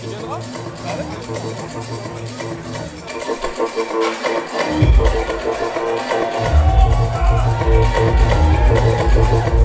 Tu viendras ah ouais.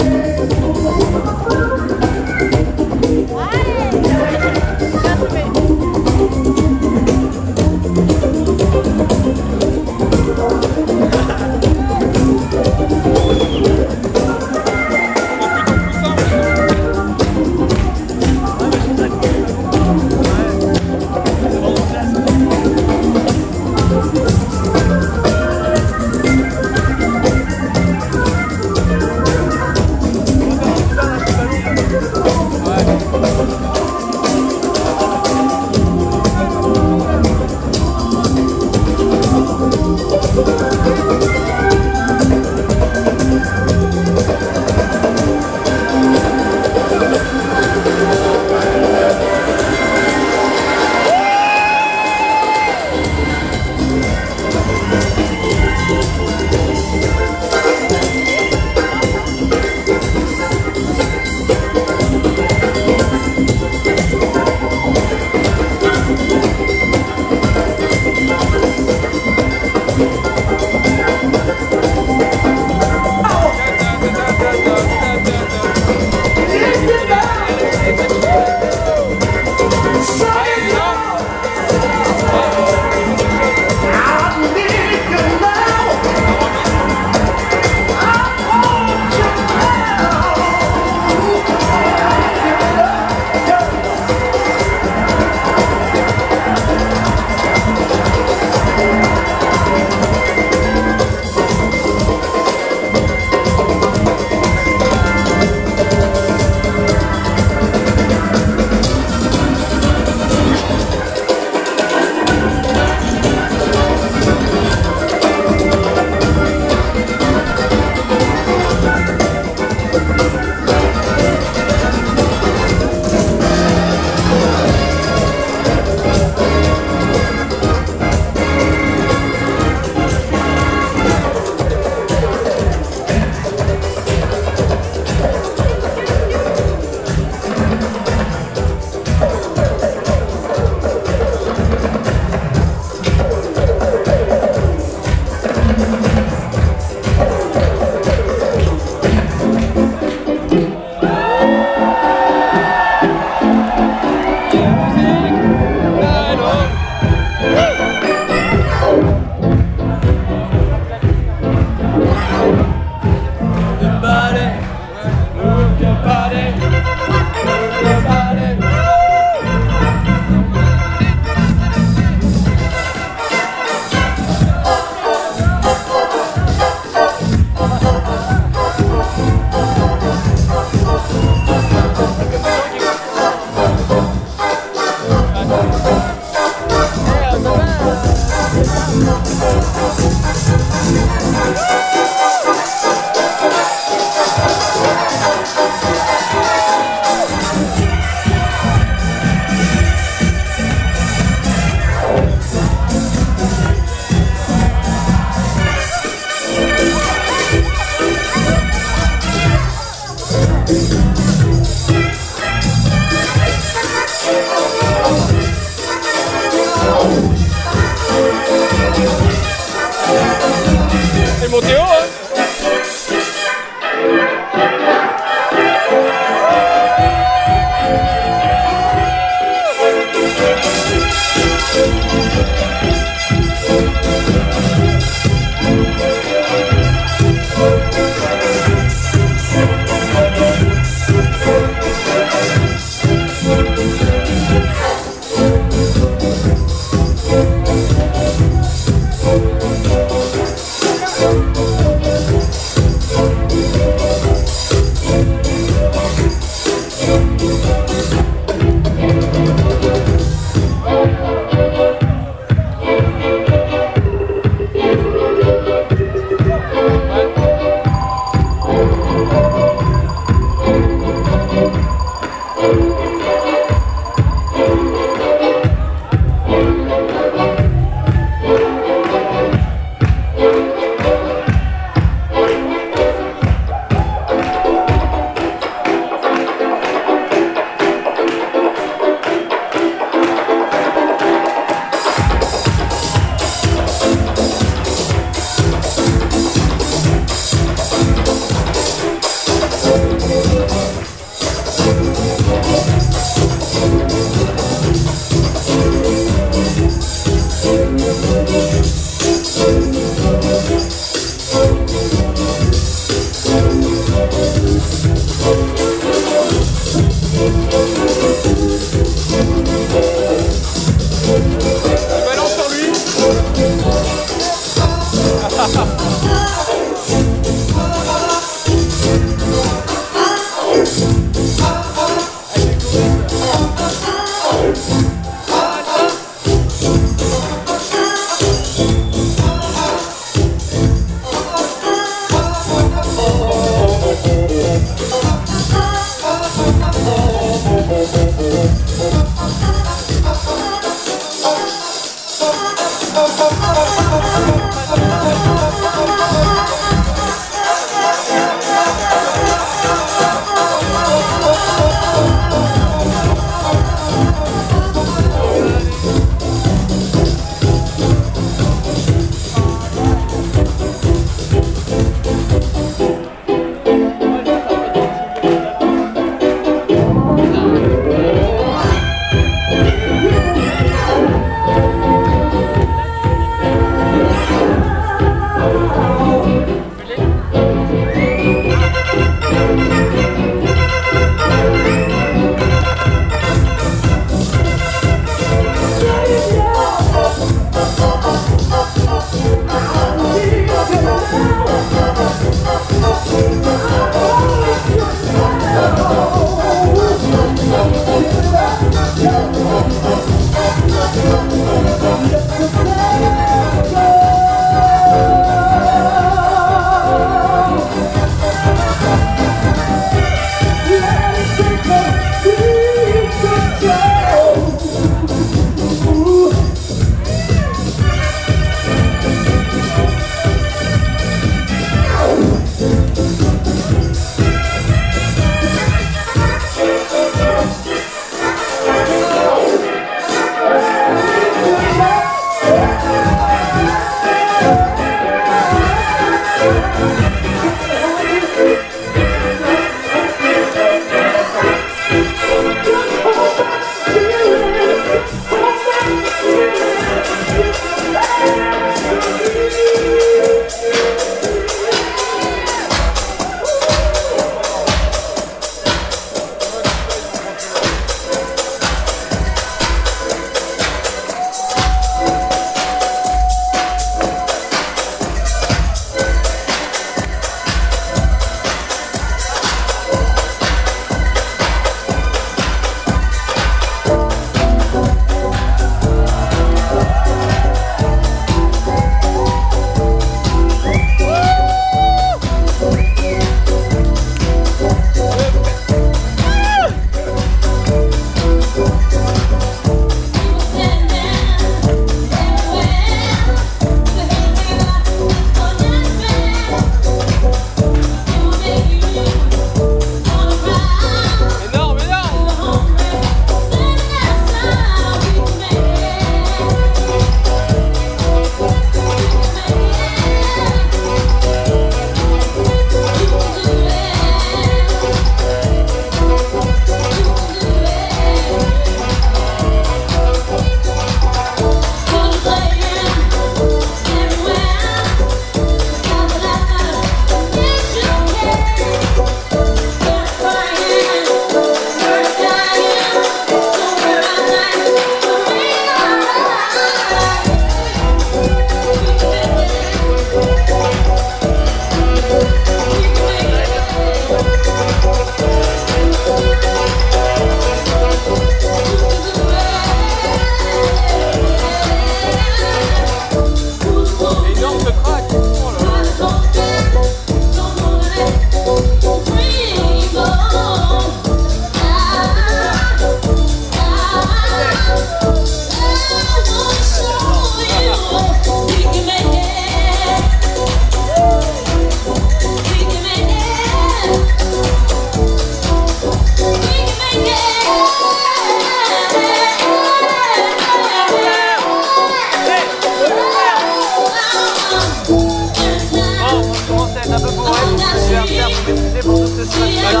ce smash là. La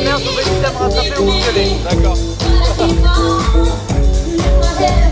merde, vous pouvez vite à me rattraper vous gueuler. D'accord.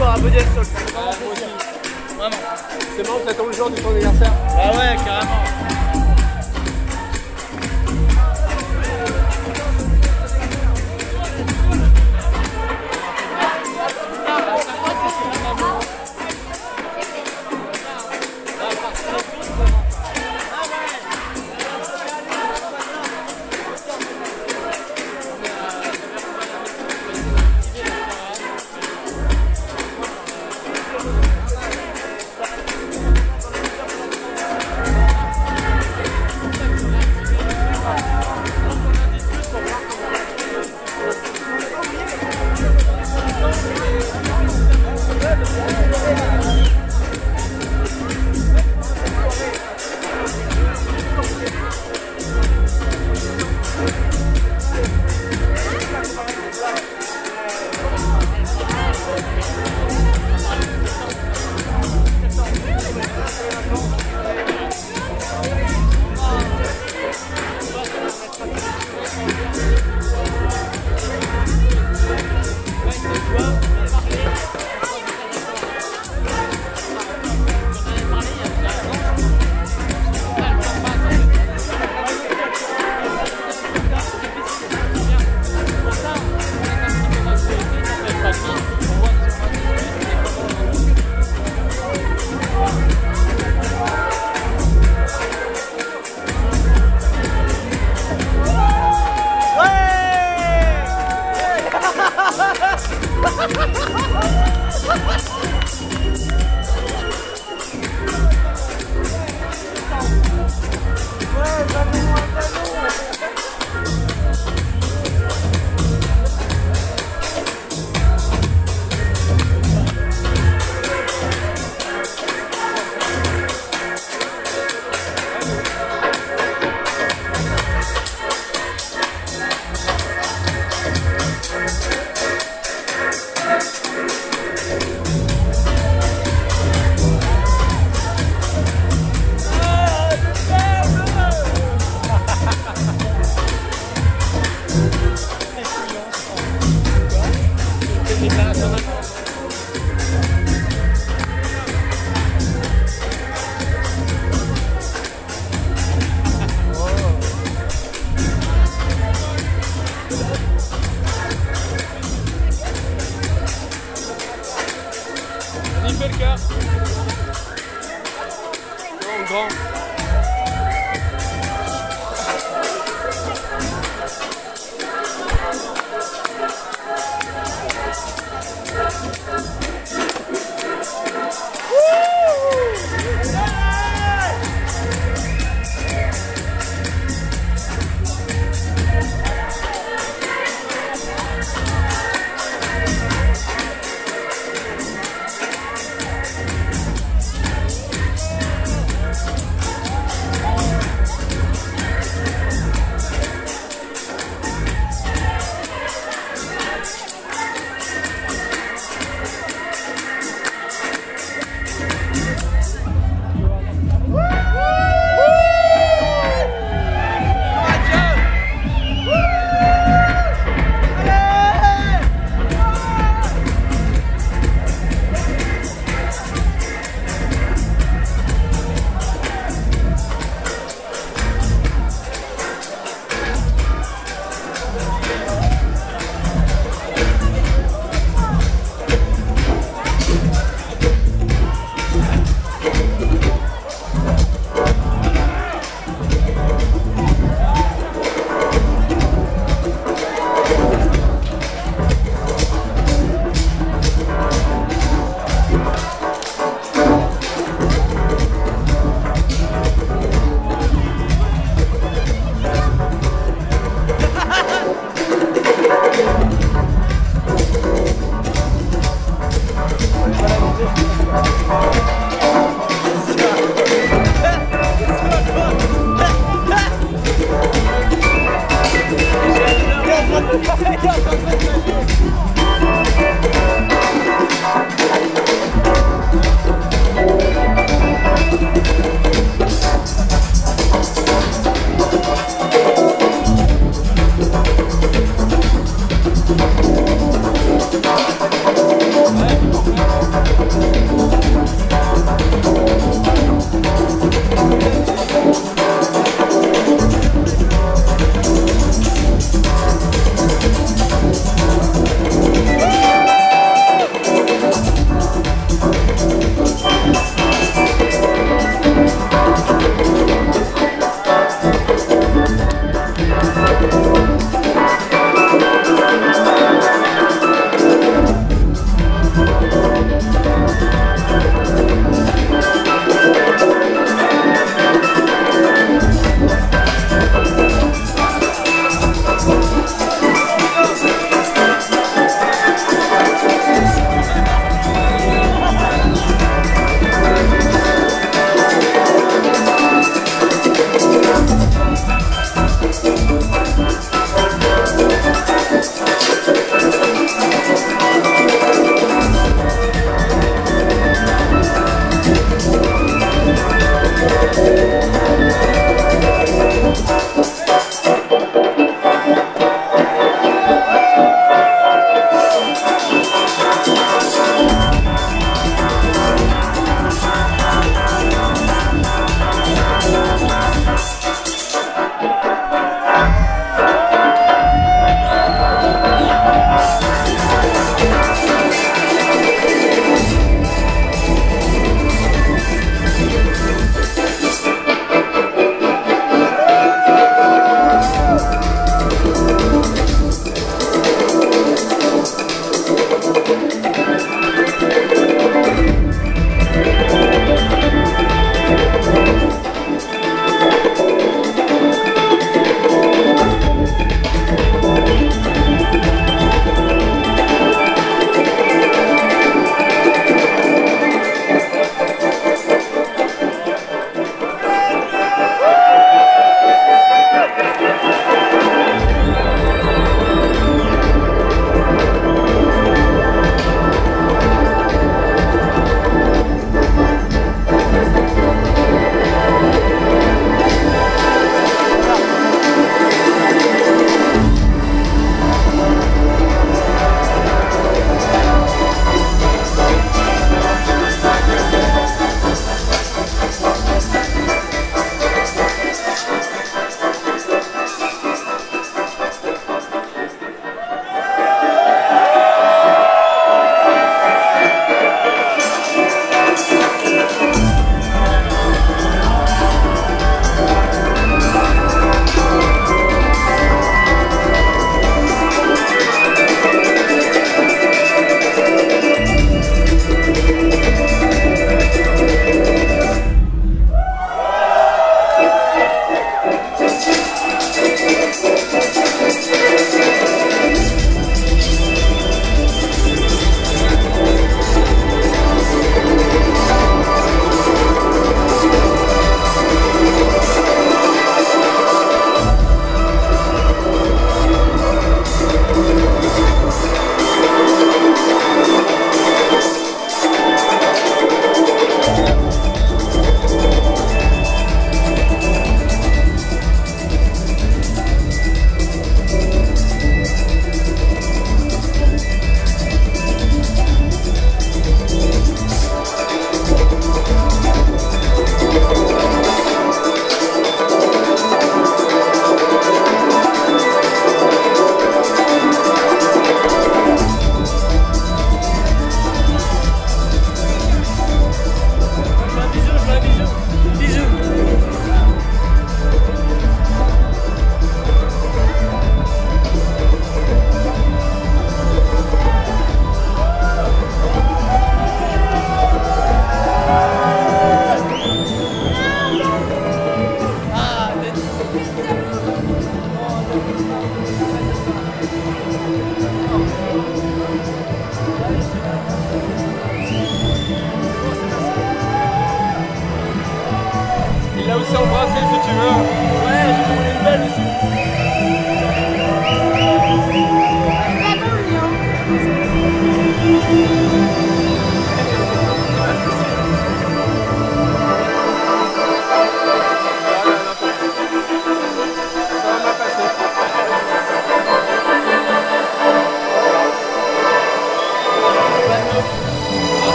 And Soul. Ouais, moi aussi. Vraiment. C'est marrant que t'attends le jour de ton anniversaire. Bah ouais, carrément. 蛋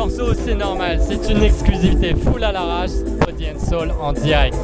morceau, c'est normal, c'est une exclusivité full à l'arrache, Body and Soul en direct.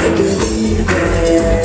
Believe it.